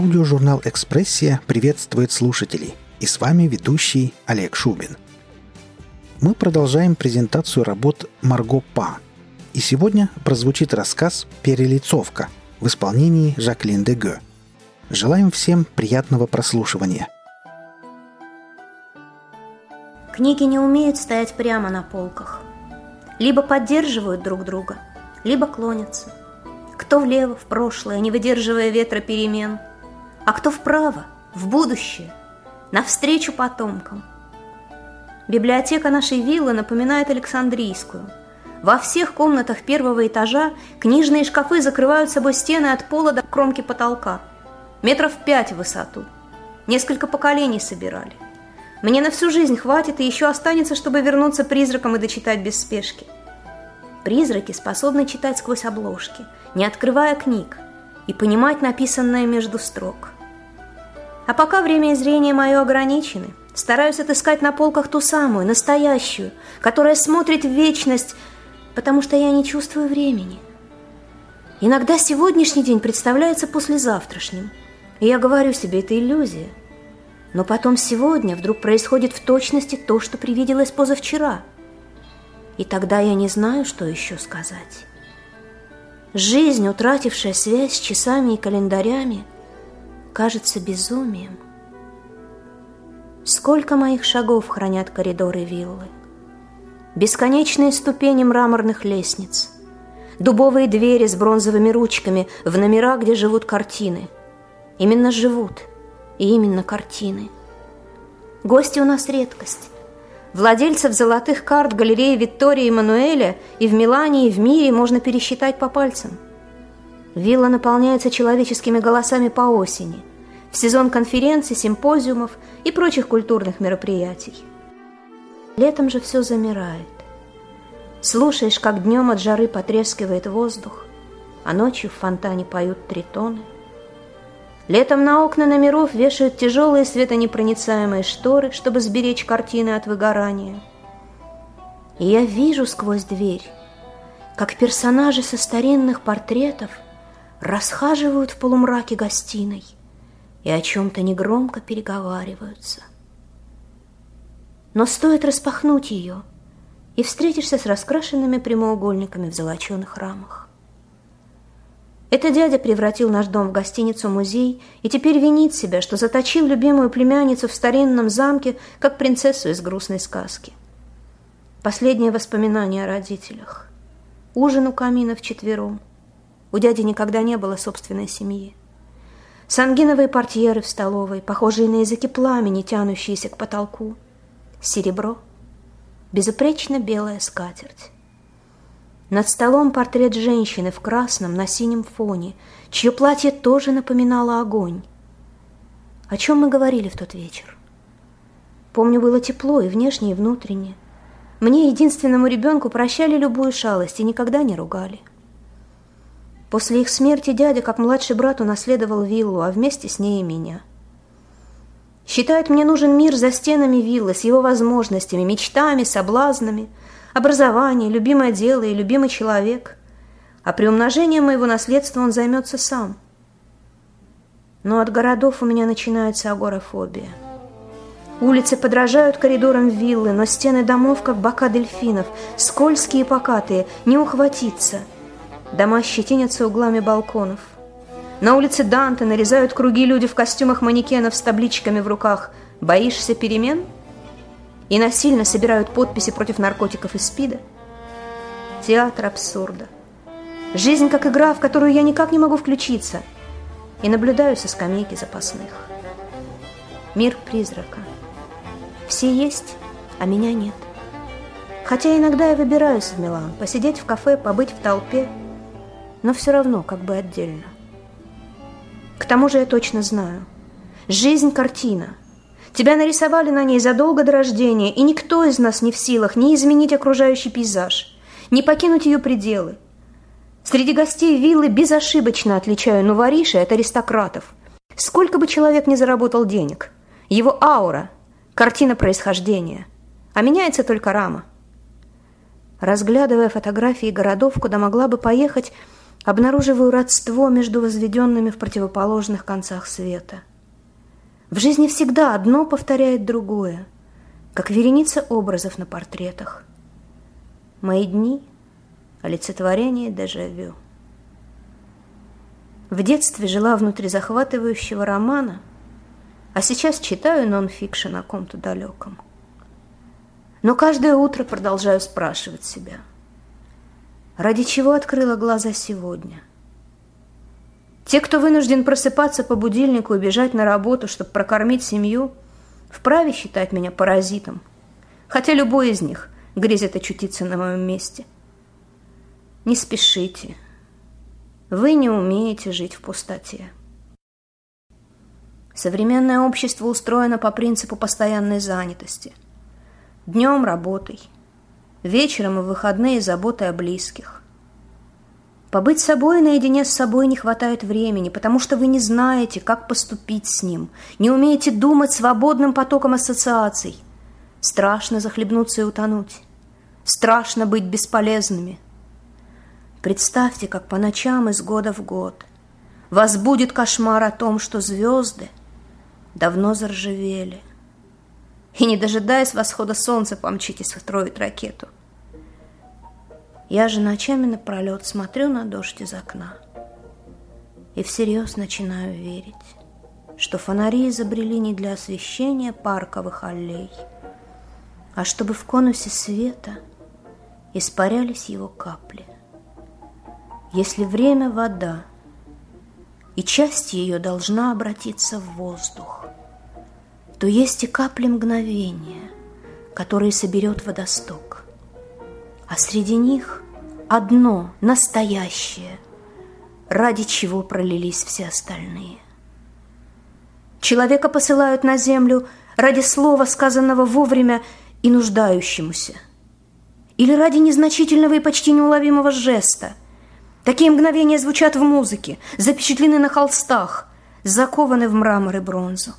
Аудиожурнал «Экспрессия» приветствует слушателей. И с вами ведущий Олег Шубин. Мы продолжаем презентацию работ Марго Па. И сегодня прозвучит рассказ «Перелицовка» в исполнении Жаклин Деге. Желаем всем приятного прослушивания. Книги не умеют стоять прямо на полках. Либо поддерживают друг друга, либо клонятся. Кто влево, в прошлое, не выдерживая ветра перемен – а кто вправо, в будущее, навстречу потомкам. Библиотека нашей виллы напоминает Александрийскую. Во всех комнатах первого этажа книжные шкафы закрывают собой стены от пола до кромки потолка. Метров пять в высоту. Несколько поколений собирали. Мне на всю жизнь хватит и еще останется, чтобы вернуться призраком и дочитать без спешки. Призраки способны читать сквозь обложки, не открывая книг – и понимать написанное между строк. А пока время и зрение мое ограничены, стараюсь отыскать на полках ту самую, настоящую, которая смотрит в вечность, потому что я не чувствую времени. Иногда сегодняшний день представляется послезавтрашним, и я говорю себе, это иллюзия. Но потом сегодня вдруг происходит в точности то, что привиделось позавчера. И тогда я не знаю, что еще сказать. Жизнь, утратившая связь с часами и календарями, кажется безумием. Сколько моих шагов хранят коридоры виллы? Бесконечные ступени мраморных лестниц, дубовые двери с бронзовыми ручками в номера, где живут картины. Именно живут, и именно картины. Гости у нас редкость. Владельцев золотых карт галереи Виктории Мануэля и в Милане, и в мире можно пересчитать по пальцам. Вилла наполняется человеческими голосами по осени, в сезон конференций, симпозиумов и прочих культурных мероприятий. Летом же все замирает. Слушаешь, как днем от жары потрескивает воздух, а ночью в фонтане поют тритоны – Летом на окна номеров вешают тяжелые светонепроницаемые шторы, чтобы сберечь картины от выгорания. И я вижу сквозь дверь, как персонажи со старинных портретов расхаживают в полумраке гостиной и о чем-то негромко переговариваются. Но стоит распахнуть ее, и встретишься с раскрашенными прямоугольниками в золоченых рамах. Это дядя превратил наш дом в гостиницу-музей и теперь винит себя, что заточил любимую племянницу в старинном замке, как принцессу из грустной сказки. Последнее воспоминание о родителях. Ужин у камина вчетвером. У дяди никогда не было собственной семьи. Сангиновые портьеры в столовой, похожие на языки пламени, тянущиеся к потолку. Серебро. Безупречно белая скатерть. Над столом портрет женщины в красном на синем фоне, чье платье тоже напоминало огонь. О чем мы говорили в тот вечер? Помню, было тепло и внешне, и внутренне. Мне, единственному ребенку, прощали любую шалость и никогда не ругали. После их смерти дядя, как младший брат, унаследовал виллу, а вместе с ней и меня. Считает, мне нужен мир за стенами виллы, с его возможностями, мечтами, соблазнами – образование, любимое дело и любимый человек. А при умножении моего наследства он займется сам. Но от городов у меня начинается агорафобия. Улицы подражают коридорам виллы, но стены домов, как бока дельфинов, скользкие и покатые, не ухватиться. Дома щетинятся углами балконов. На улице Данте нарезают круги люди в костюмах манекенов с табличками в руках. «Боишься перемен?» И насильно собирают подписи против наркотиков и СПИДа. Театр абсурда. Жизнь как игра, в которую я никак не могу включиться, и наблюдаю со скамейки запасных. Мир призрака. Все есть, а меня нет. Хотя иногда я выбираюсь в Милан, посидеть в кафе, побыть в толпе, но все равно как бы отдельно. К тому же я точно знаю. Жизнь – картина – Тебя нарисовали на ней задолго до рождения, и никто из нас не в силах ни изменить окружающий пейзаж, ни покинуть ее пределы. Среди гостей виллы безошибочно отличаю новориши от аристократов. Сколько бы человек ни заработал денег, его аура – картина происхождения, а меняется только рама. Разглядывая фотографии городов, куда могла бы поехать, обнаруживаю родство между возведенными в противоположных концах света. В жизни всегда одно повторяет другое, как вереница образов на портретах. Мои дни – олицетворение дежавю. В детстве жила внутри захватывающего романа, а сейчас читаю нон-фикшн о ком-то далеком. Но каждое утро продолжаю спрашивать себя, ради чего открыла глаза сегодня? Те, кто вынужден просыпаться по будильнику и бежать на работу, чтобы прокормить семью, вправе считать меня паразитом, хотя любой из них грезит очутиться на моем месте. Не спешите, вы не умеете жить в пустоте. Современное общество устроено по принципу постоянной занятости. Днем работой, вечером и выходные заботой о близких. Побыть собой наедине с собой не хватает времени, потому что вы не знаете, как поступить с ним, не умеете думать свободным потоком ассоциаций. Страшно захлебнуться и утонуть. Страшно быть бесполезными – Представьте, как по ночам из года в год вас будет кошмар о том, что звезды давно заржавели. И, не дожидаясь восхода солнца, помчитесь строить ракету. Я же ночами напролет смотрю на дождь из окна и всерьез начинаю верить, что фонари изобрели не для освещения парковых аллей, а чтобы в конусе света испарялись его капли. Если время – вода, и часть ее должна обратиться в воздух, то есть и капли мгновения, которые соберет водосток. А среди них одно настоящее, ради чего пролились все остальные. Человека посылают на землю ради слова, сказанного вовремя и нуждающемуся, или ради незначительного и почти неуловимого жеста – Такие мгновения звучат в музыке, запечатлены на холстах, закованы в мрамор и бронзу.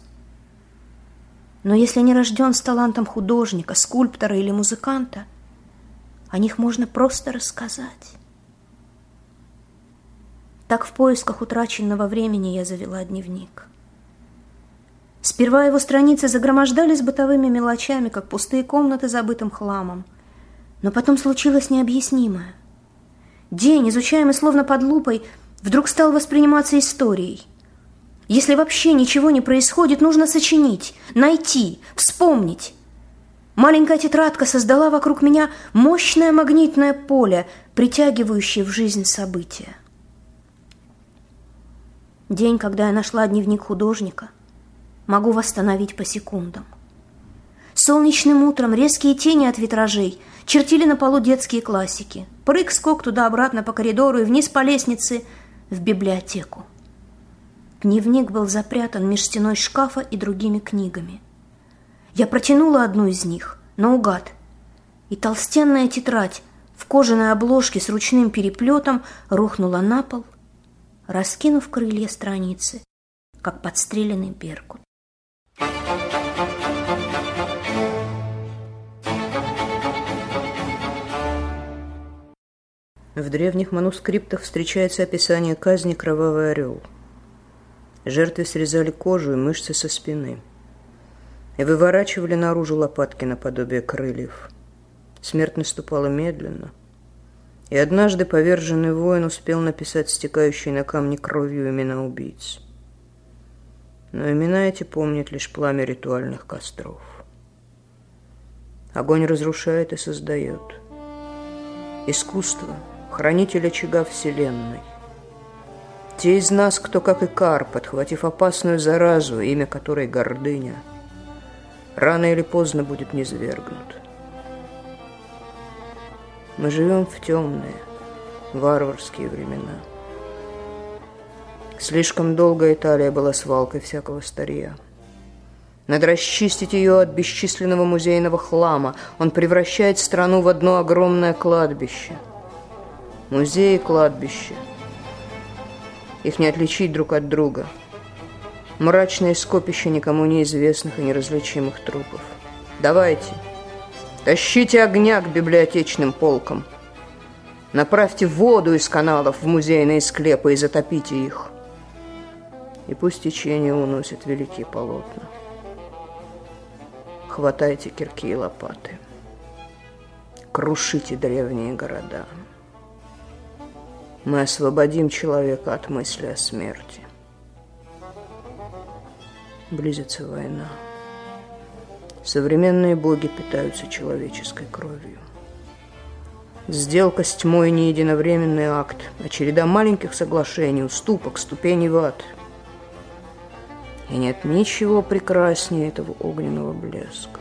Но если не рожден с талантом художника, скульптора или музыканта, о них можно просто рассказать. Так в поисках утраченного времени я завела дневник. Сперва его страницы загромождались бытовыми мелочами, как пустые комнаты забытым хламом. Но потом случилось необъяснимое. День, изучаемый словно под лупой, вдруг стал восприниматься историей. Если вообще ничего не происходит, нужно сочинить, найти, вспомнить. Маленькая тетрадка создала вокруг меня мощное магнитное поле, притягивающее в жизнь события. День, когда я нашла дневник художника, могу восстановить по секундам. Солнечным утром резкие тени от витражей чертили на полу детские классики. Прыг-скок туда-обратно по коридору и вниз по лестнице в библиотеку. Дневник был запрятан меж стеной шкафа и другими книгами. Я протянула одну из них, наугад, и толстенная тетрадь в кожаной обложке с ручным переплетом рухнула на пол, раскинув крылья страницы, как подстреленный беркут. В древних манускриптах встречается описание казни «Кровавый орел». Жертвы срезали кожу и мышцы со спины и выворачивали наружу лопатки наподобие крыльев. Смерть наступала медленно, и однажды поверженный воин успел написать стекающие на камни кровью имена убийц. Но имена эти помнят лишь пламя ритуальных костров. Огонь разрушает и создает. Искусство — хранитель очага Вселенной. Те из нас, кто, как и Кар, подхватив опасную заразу, имя которой гордыня, рано или поздно будет низвергнут. Мы живем в темные, варварские времена. Слишком долго Италия была свалкой всякого старья. Надо расчистить ее от бесчисленного музейного хлама. Он превращает страну в одно огромное кладбище – музеи, кладбище. Их не отличить друг от друга. Мрачное скопище никому неизвестных и неразличимых трупов. Давайте, тащите огня к библиотечным полкам. Направьте воду из каналов в музейные склепы и затопите их. И пусть течение уносит великие полотна. Хватайте кирки и лопаты. Крушите древние города. Мы освободим человека от мысли о смерти. Близится война. Современные боги питаются человеческой кровью. Сделка с тьмой не единовременный акт, а череда маленьких соглашений, уступок, ступеней в ад. И нет ничего прекраснее этого огненного блеска.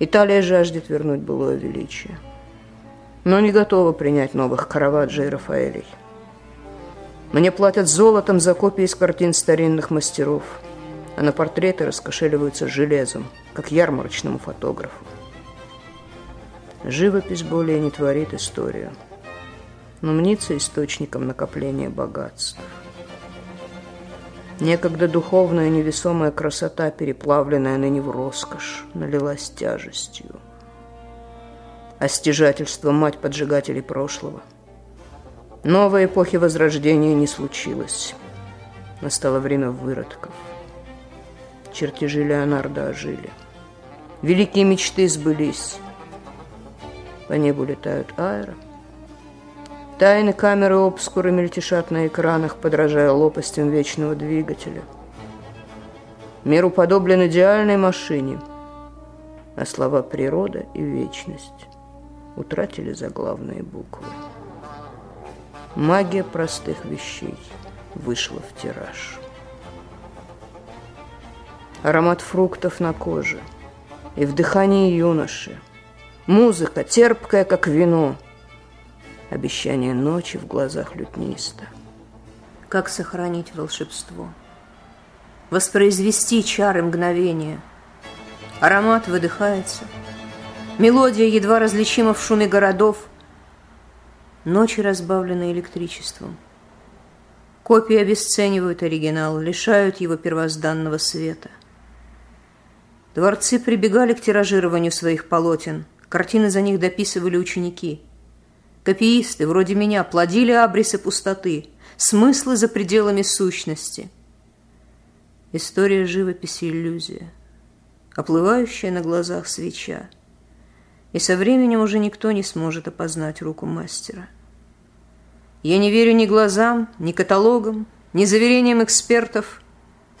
Италия жаждет вернуть былое величие, но не готова принять новых Караваджо и Рафаэлей. Мне платят золотом за копии из картин старинных мастеров, а на портреты раскошеливаются железом, как ярмарочному фотографу. Живопись более не творит историю, но мнится источником накопления богатств. Некогда духовная невесомая красота, переплавленная ныне в роскошь, налилась тяжестью. А стяжательство – мать поджигателей прошлого. Новой эпохи Возрождения не случилось. Настало время выродков. Чертежи Леонардо ожили. Великие мечты сбылись. По небу летают аэро. Тайны камеры обскуры мельтешат на экранах, подражая лопастям вечного двигателя. Мир уподоблен идеальной машине, а слова «природа» и «вечность» утратили заглавные буквы. Магия простых вещей вышла в тираж. Аромат фруктов на коже и в дыхании юноши – Музыка, терпкая, как вино. Обещание ночи в глазах лютниста. Как сохранить волшебство? Воспроизвести чары мгновения. Аромат выдыхается. Мелодия едва различима в шуме городов. Ночи разбавлены электричеством. Копии обесценивают оригинал, лишают его первозданного света. Дворцы прибегали к тиражированию своих полотен – Картины за них дописывали ученики. Копиисты, вроде меня, плодили абрисы пустоты, смыслы за пределами сущности. История живописи – иллюзия, оплывающая на глазах свеча. И со временем уже никто не сможет опознать руку мастера. Я не верю ни глазам, ни каталогам, ни заверениям экспертов.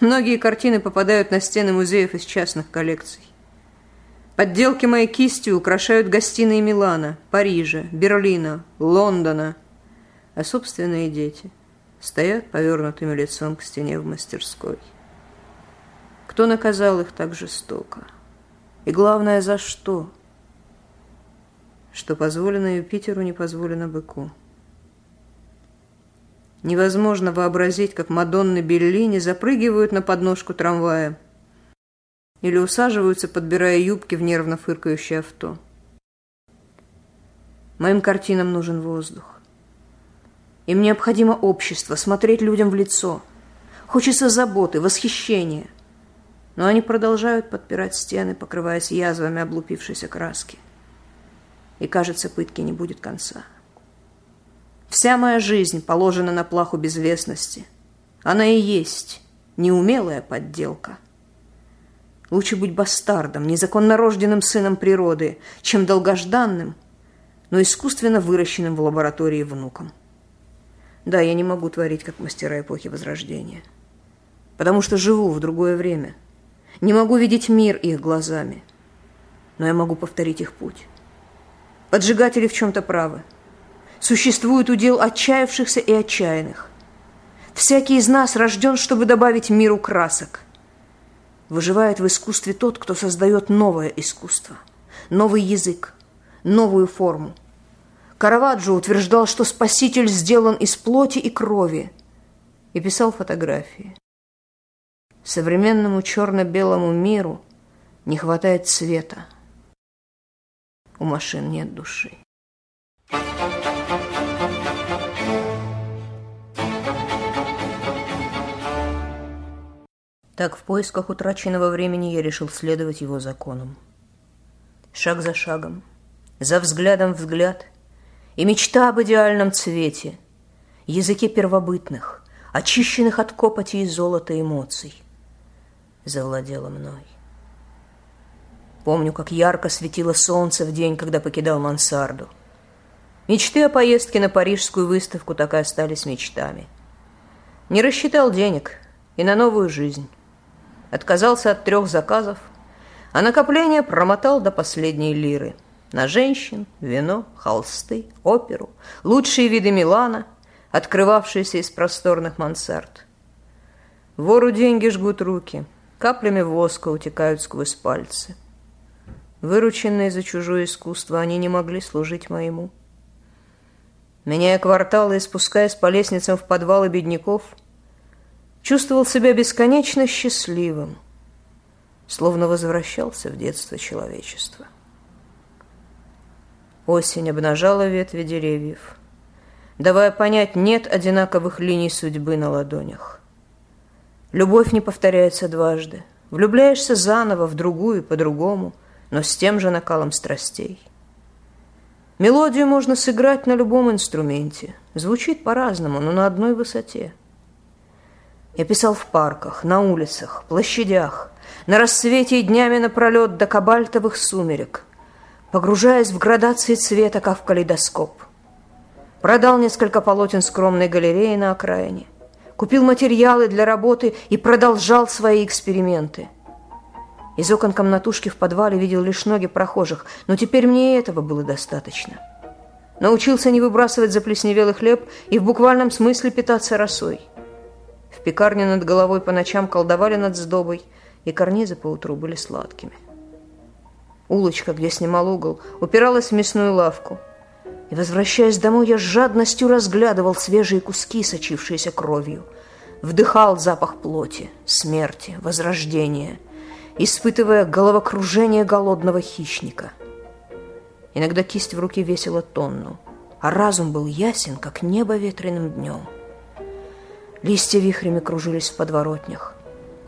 Многие картины попадают на стены музеев из частных коллекций. Подделки моей кисти украшают гостиные Милана, Парижа, Берлина, Лондона. А собственные дети стоят повернутым лицом к стене в мастерской. Кто наказал их так жестоко? И главное, за что? Что позволено Юпитеру, не позволено быку. Невозможно вообразить, как Мадонны Беллини запрыгивают на подножку трамвая – или усаживаются, подбирая юбки в нервно фыркающее авто. Моим картинам нужен воздух. Им необходимо общество, смотреть людям в лицо. Хочется заботы, восхищения. Но они продолжают подпирать стены, покрываясь язвами облупившейся краски. И, кажется, пытки не будет конца. Вся моя жизнь положена на плаху безвестности. Она и есть неумелая подделка – Лучше быть бастардом, незаконно рожденным сыном природы, чем долгожданным, но искусственно выращенным в лаборатории внуком. Да, я не могу творить, как мастера эпохи Возрождения, потому что живу в другое время. Не могу видеть мир их глазами, но я могу повторить их путь. Поджигатели в чем-то правы. Существует удел отчаявшихся и отчаянных. Всякий из нас рожден, чтобы добавить миру красок – Выживает в искусстве тот, кто создает новое искусство, новый язык, новую форму. Караваджо утверждал, что Спаситель сделан из плоти и крови, и писал фотографии. Современному черно-белому миру не хватает цвета. У машин нет души. Так в поисках утраченного времени я решил следовать его законам. Шаг за шагом, за взглядом взгляд, и мечта об идеальном цвете, языке первобытных, очищенных от копоти и золота эмоций, завладела мной. Помню, как ярко светило солнце в день, когда покидал мансарду. Мечты о поездке на парижскую выставку так и остались мечтами. Не рассчитал денег и на новую жизнь. Отказался от трех заказов, а накопление промотал до последней лиры. На женщин, вино, холсты, оперу, лучшие виды Милана, открывавшиеся из просторных мансард. Вору деньги жгут руки, каплями воска утекают сквозь пальцы. Вырученные за чужое искусство, они не могли служить моему. Меняя кварталы и спускаясь по лестницам в подвалы бедняков, чувствовал себя бесконечно счастливым, словно возвращался в детство человечества. Осень обнажала ветви деревьев, давая понять, нет одинаковых линий судьбы на ладонях. Любовь не повторяется дважды. Влюбляешься заново в другую, по-другому, но с тем же накалом страстей. Мелодию можно сыграть на любом инструменте. Звучит по-разному, но на одной высоте. Я писал в парках, на улицах, площадях, на рассвете и днями напролет до кабальтовых сумерек, погружаясь в градации цвета, как в калейдоскоп. Продал несколько полотен скромной галереи на окраине, купил материалы для работы и продолжал свои эксперименты. Из окон комнатушки в подвале видел лишь ноги прохожих, но теперь мне и этого было достаточно. Научился не выбрасывать заплесневелый хлеб и в буквальном смысле питаться росой. В пекарне над головой по ночам колдовали над сдобой, и карнизы по утру были сладкими. Улочка, где снимал угол, упиралась в мясную лавку. И, возвращаясь домой, я с жадностью разглядывал свежие куски, сочившиеся кровью. Вдыхал запах плоти, смерти, возрождения, испытывая головокружение голодного хищника. Иногда кисть в руке весила тонну, а разум был ясен, как небо ветреным днем. Листья вихрями кружились в подворотнях.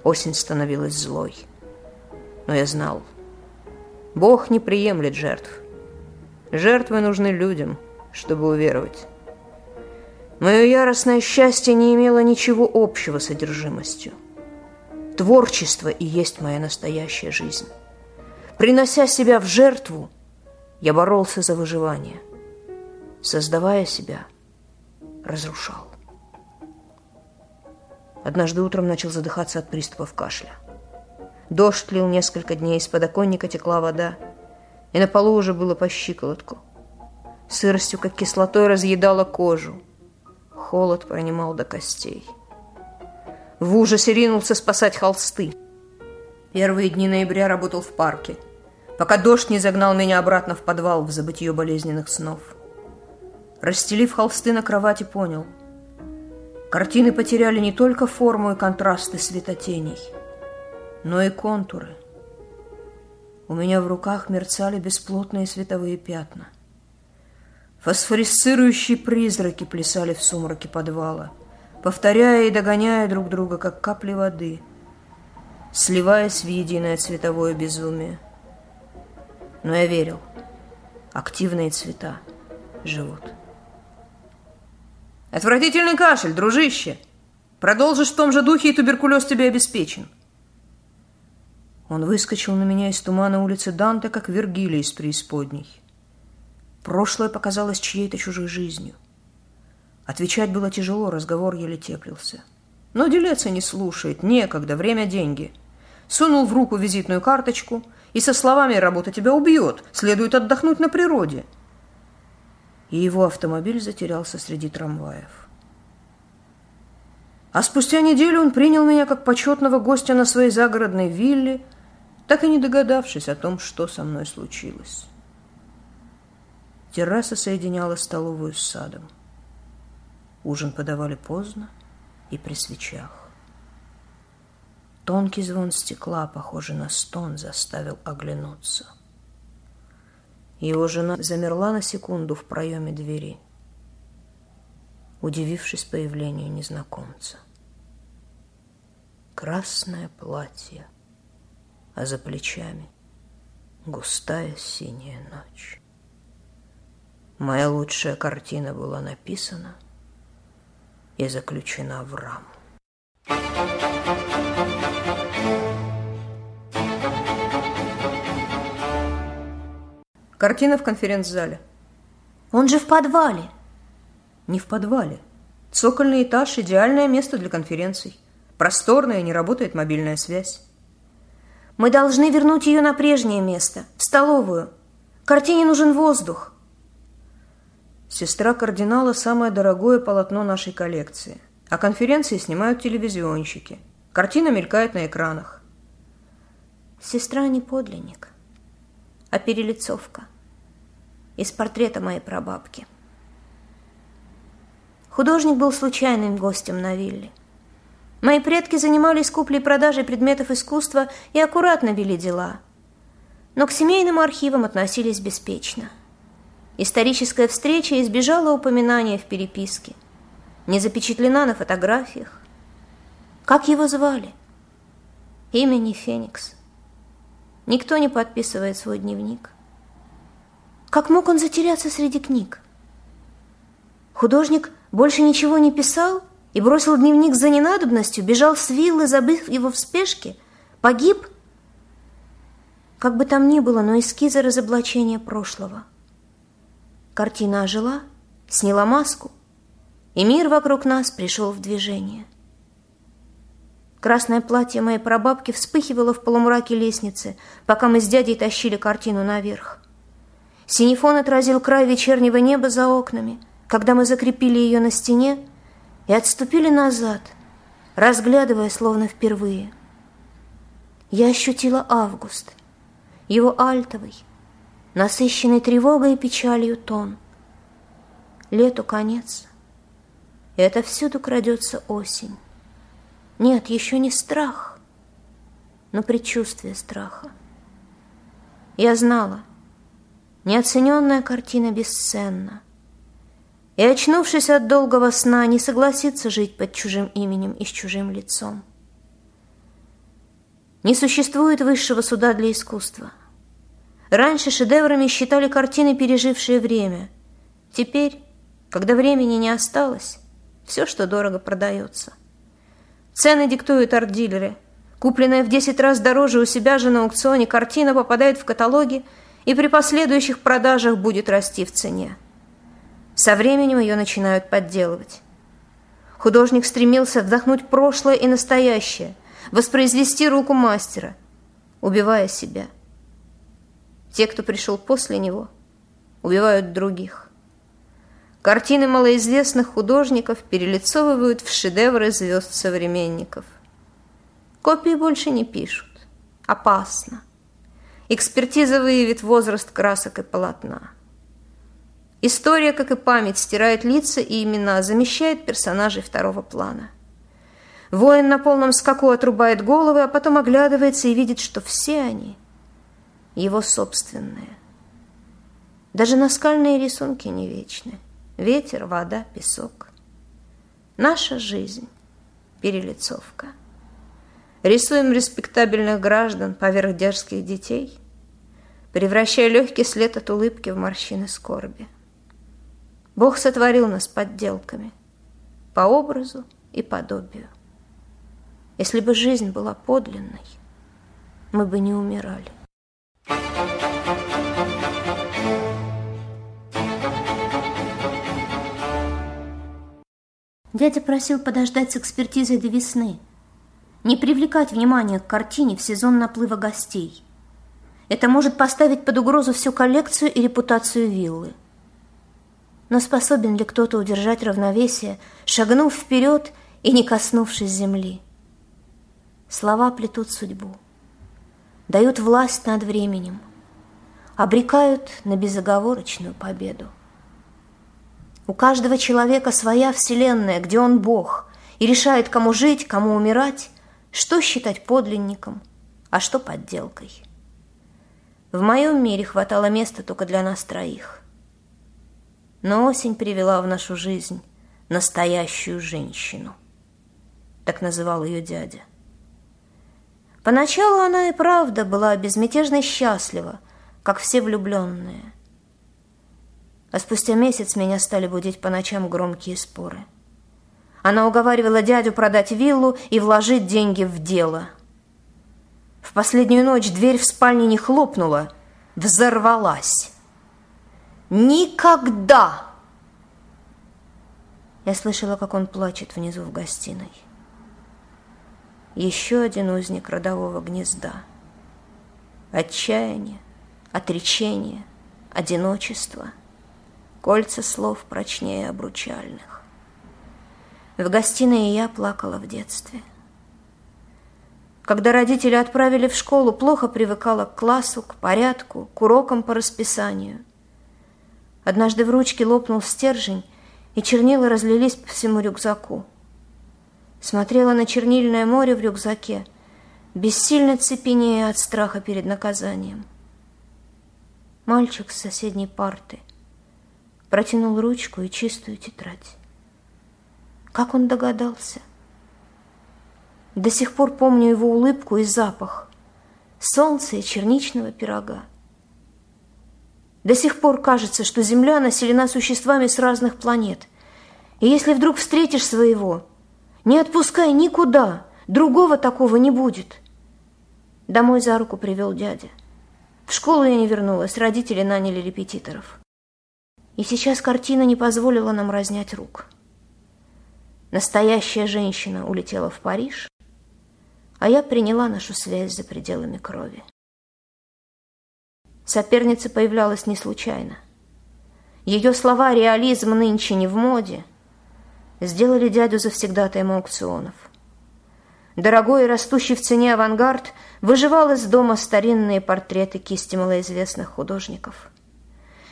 Осень становилась злой. Но я знал, Бог не приемлет жертв. Жертвы нужны людям, чтобы уверовать. Мое яростное счастье не имело ничего общего с содержимостью. Творчество и есть моя настоящая жизнь. Принося себя в жертву, я боролся за выживание. Создавая себя, разрушал. Однажды утром начал задыхаться от приступов кашля. Дождь лил несколько дней, из подоконника текла вода, и на полу уже было по щиколотку. Сыростью, как кислотой, разъедала кожу. Холод пронимал до костей. В ужасе ринулся спасать холсты. Первые дни ноября работал в парке, пока дождь не загнал меня обратно в подвал в забытье болезненных снов. Расстелив холсты на кровати, понял — Картины потеряли не только форму и контрасты светотеней, но и контуры. У меня в руках мерцали бесплотные световые пятна. Фосфорисцирующие призраки плясали в сумраке подвала, повторяя и догоняя друг друга, как капли воды, сливаясь в единое цветовое безумие. Но я верил, активные цвета живут. Отвратительный кашель, дружище. Продолжишь в том же духе, и туберкулез тебе обеспечен. Он выскочил на меня из тумана улицы Данте, как Вергилий из преисподней. Прошлое показалось чьей-то чужой жизнью. Отвечать было тяжело, разговор еле теплился. Но делеться не слушает, некогда, время – деньги. Сунул в руку визитную карточку и со словами «работа тебя убьет, следует отдохнуть на природе» и его автомобиль затерялся среди трамваев. А спустя неделю он принял меня как почетного гостя на своей загородной вилле, так и не догадавшись о том, что со мной случилось. Терраса соединяла столовую с садом. Ужин подавали поздно и при свечах. Тонкий звон стекла, похожий на стон, заставил оглянуться – его жена замерла на секунду в проеме двери, удивившись появлению незнакомца. Красное платье, а за плечами густая синяя ночь. Моя лучшая картина была написана и заключена в раму. Картина в конференц-зале. Он же в подвале. Не в подвале. Цокольный этаж – идеальное место для конференций. Просторная, не работает мобильная связь. Мы должны вернуть ее на прежнее место, в столовую. Картине нужен воздух. Сестра кардинала – самое дорогое полотно нашей коллекции. А конференции снимают телевизионщики. Картина мелькает на экранах. Сестра не подлинник, а перелицовка из портрета моей прабабки. Художник был случайным гостем на вилле. Мои предки занимались куплей-продажей предметов искусства и аккуратно вели дела, но к семейным архивам относились беспечно. Историческая встреча избежала упоминания в переписке, не запечатлена на фотографиях. Как его звали? Имени Феникс. Никто не подписывает свой дневник. Как мог он затеряться среди книг? Художник больше ничего не писал и бросил дневник за ненадобностью, бежал с виллы, забыв его в спешке, погиб? Как бы там ни было, но эскизы разоблачения прошлого. Картина ожила, сняла маску, и мир вокруг нас пришел в движение. Красное платье моей прабабки вспыхивало в полумраке лестницы, пока мы с дядей тащили картину наверх. Синефон отразил край вечернего неба за окнами, когда мы закрепили ее на стене и отступили назад, разглядывая словно впервые. Я ощутила август, его альтовый, насыщенный тревогой и печалью тон. Лету конец, и это всюду крадется осень. Нет, еще не страх, но предчувствие страха. Я знала, Неоцененная картина бесценна. И, очнувшись от долгого сна, не согласится жить под чужим именем и с чужим лицом. Не существует высшего суда для искусства. Раньше шедеврами считали картины, пережившие время. Теперь, когда времени не осталось, все, что дорого, продается. Цены диктуют арт-дилеры. Купленная в 10 раз дороже у себя же на аукционе картина попадает в каталоги – и при последующих продажах будет расти в цене. Со временем ее начинают подделывать. Художник стремился вдохнуть прошлое и настоящее, воспроизвести руку мастера, убивая себя. Те, кто пришел после него, убивают других. Картины малоизвестных художников перелицовывают в шедевры звезд современников. Копии больше не пишут. Опасно. Экспертиза выявит возраст красок и полотна. История, как и память, стирает лица и имена, замещает персонажей второго плана. Воин на полном скаку отрубает головы, а потом оглядывается и видит, что все они его собственные. Даже наскальные рисунки не вечны. Ветер, вода, песок. Наша жизнь – перелицовка. Рисуем респектабельных граждан поверх дерзких детей, превращая легкий след от улыбки в морщины скорби. Бог сотворил нас подделками по образу и подобию. Если бы жизнь была подлинной, мы бы не умирали. Дядя просил подождать с экспертизой до весны – не привлекать внимание к картине в сезон наплыва гостей. Это может поставить под угрозу всю коллекцию и репутацию виллы. Но способен ли кто-то удержать равновесие, шагнув вперед и не коснувшись земли? Слова плетут судьбу, дают власть над временем, обрекают на безоговорочную победу. У каждого человека своя вселенная, где он Бог, и решает, кому жить, кому умирать, что считать подлинником, а что подделкой. В моем мире хватало места только для нас троих. Но осень привела в нашу жизнь настоящую женщину. Так называл ее дядя. Поначалу она и правда была безмятежно счастлива, как все влюбленные. А спустя месяц меня стали будить по ночам громкие споры. Она уговаривала дядю продать виллу и вложить деньги в дело. В последнюю ночь дверь в спальне не хлопнула, взорвалась. Никогда! Я слышала, как он плачет внизу в гостиной. Еще один узник родового гнезда. Отчаяние, отречение, одиночество, кольца слов прочнее обручальных. В гостиной я плакала в детстве. Когда родители отправили в школу, плохо привыкала к классу, к порядку, к урокам по расписанию. Однажды в ручке лопнул стержень, и чернила разлились по всему рюкзаку. Смотрела на чернильное море в рюкзаке, бессильно цепенея от страха перед наказанием. Мальчик с соседней парты протянул ручку и чистую тетрадь. Как он догадался? До сих пор помню его улыбку и запах. Солнца и черничного пирога. До сих пор кажется, что Земля населена существами с разных планет. И если вдруг встретишь своего, не отпускай никуда, другого такого не будет. Домой за руку привел дядя. В школу я не вернулась, родители наняли репетиторов. И сейчас картина не позволила нам разнять рук. Настоящая женщина улетела в Париж, а я приняла нашу связь за пределами крови. Соперница появлялась не случайно. Ее слова «реализм нынче не в моде» сделали дядю завсегдатаем аукционов. Дорогой и растущий в цене авангард выживал из дома старинные портреты кисти малоизвестных художников.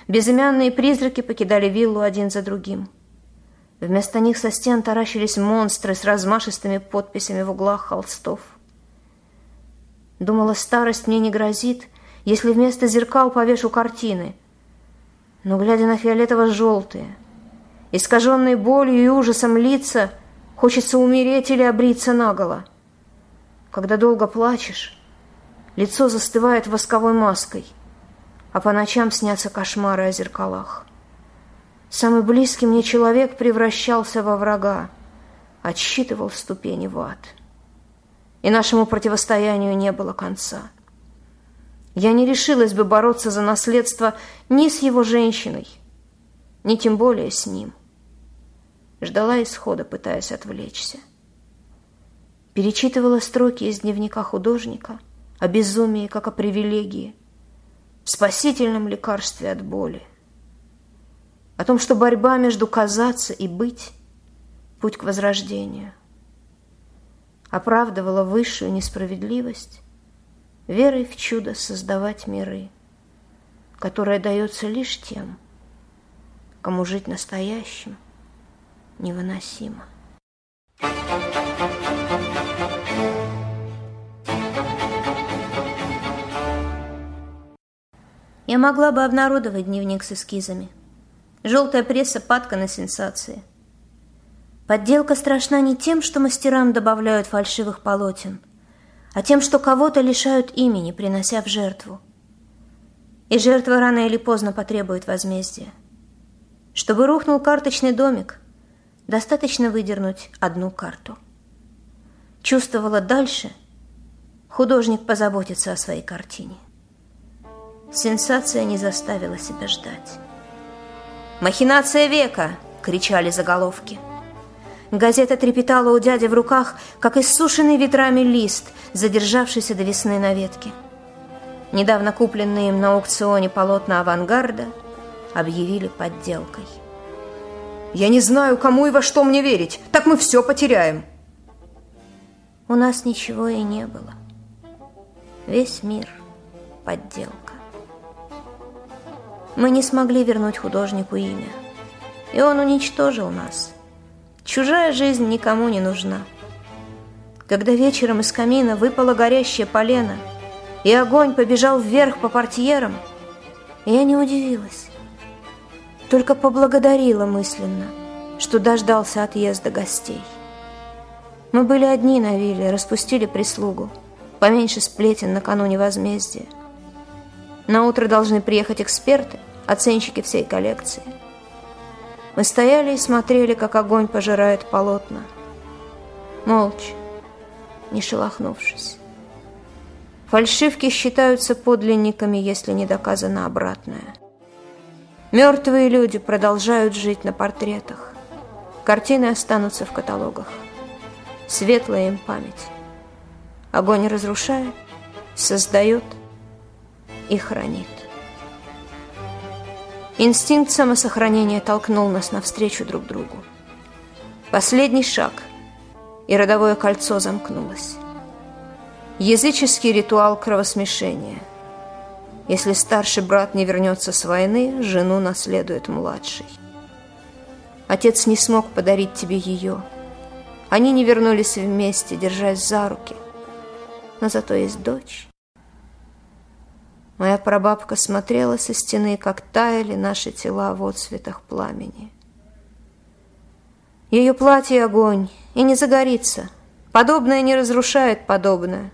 Безымянные призраки покидали виллу один за другим. Вместо них со стен таращились монстры с размашистыми подписями в углах холстов – Думала, старость мне не грозит, если вместо зеркал повешу картины. Но, глядя на фиолетово-желтые, искаженные болью и ужасом лица, хочется умереть или обриться наголо. Когда долго плачешь, лицо застывает восковой маской, а по ночам снятся кошмары о зеркалах. Самый близкий мне человек превращался во врага, отсчитывал ступени в ад и нашему противостоянию не было конца. Я не решилась бы бороться за наследство ни с его женщиной, ни тем более с ним. Ждала исхода, пытаясь отвлечься. Перечитывала строки из дневника художника о безумии, как о привилегии, спасительном лекарстве от боли, о том, что борьба между казаться и быть – путь к возрождению оправдывала высшую несправедливость верой в чудо создавать миры, которое дается лишь тем, кому жить настоящим невыносимо. Я могла бы обнародовать дневник с эскизами. Желтая пресса падка на сенсации – Подделка страшна не тем, что мастерам добавляют фальшивых полотен, а тем, что кого-то лишают имени, принося в жертву. И жертва рано или поздно потребует возмездия. Чтобы рухнул карточный домик, достаточно выдернуть одну карту. Чувствовала дальше, художник позаботится о своей картине. Сенсация не заставила себя ждать. «Махинация века!» — кричали заголовки – Газета трепетала у дяди в руках, как иссушенный ветрами лист, задержавшийся до весны на ветке. Недавно купленные им на аукционе полотна авангарда объявили подделкой. «Я не знаю, кому и во что мне верить, так мы все потеряем!» У нас ничего и не было. Весь мир — подделка. Мы не смогли вернуть художнику имя, и он уничтожил нас — Чужая жизнь никому не нужна. Когда вечером из камина выпало горящее полено, и огонь побежал вверх по портьерам, я не удивилась. Только поблагодарила мысленно, что дождался отъезда гостей. Мы были одни на вилле, распустили прислугу, поменьше сплетен накануне возмездия. На утро должны приехать эксперты, оценщики всей коллекции. Мы стояли и смотрели, как огонь пожирает полотна. Молча, не шелохнувшись. Фальшивки считаются подлинниками, если не доказано обратное. Мертвые люди продолжают жить на портретах. Картины останутся в каталогах. Светлая им память. Огонь разрушает, создает и хранит. Инстинкт самосохранения толкнул нас навстречу друг другу. Последний шаг, и родовое кольцо замкнулось. Языческий ритуал кровосмешения. Если старший брат не вернется с войны, жену наследует младший. Отец не смог подарить тебе ее. Они не вернулись вместе, держась за руки. Но зато есть дочь. Моя прабабка смотрела со стены, как таяли наши тела в отцветах пламени. Ее платье огонь, и не загорится. Подобное не разрушает подобное.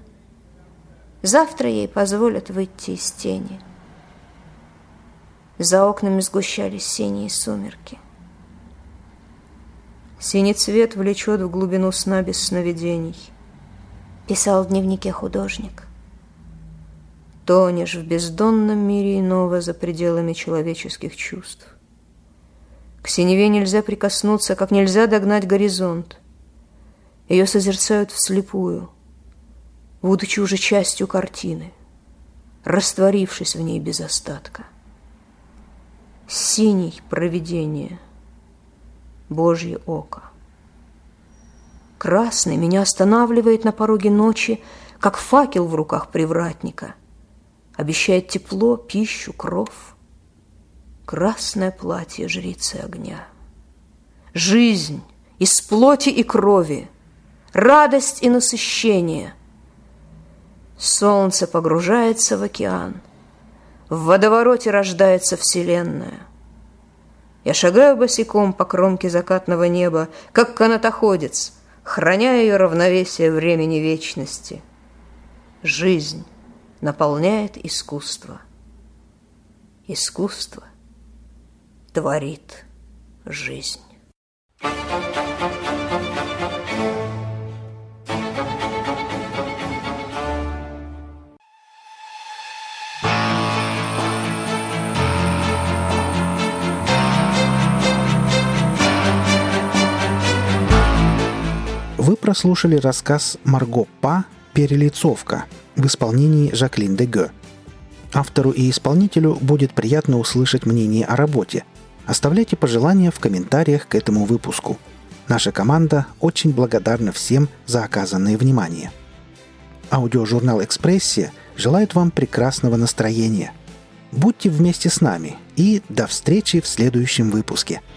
Завтра ей позволят выйти из тени. За окнами сгущались синие сумерки. Синий цвет влечет в глубину сна без сновидений. Писал в дневнике художник. Тонешь в бездонном мире иного за пределами человеческих чувств. К синеве нельзя прикоснуться, как нельзя догнать горизонт. Ее созерцают вслепую, будучи уже частью картины, растворившись в ней без остатка. Синий провидение, Божье око. Красный меня останавливает на пороге ночи, как факел в руках привратника. Обещает тепло, пищу, кров. Красное платье жрицы огня. Жизнь из плоти и крови, радость и насыщение — Солнце погружается в океан. В водовороте рождается Вселенная. Я шагаю босиком по кромке закатного неба, как канатоходец, храня ее равновесие времени вечности. Жизнь наполняет искусство. Искусство творит жизнь. Вы прослушали рассказ Марго Па «Перелицовка» в исполнении Жаклин Деге. Автору и исполнителю будет приятно услышать мнение о работе. Оставляйте пожелания в комментариях к этому выпуску. Наша команда очень благодарна всем за оказанное внимание. Аудиожурнал «Экспрессия» желает вам прекрасного настроения. Будьте вместе с нами и до встречи в следующем выпуске –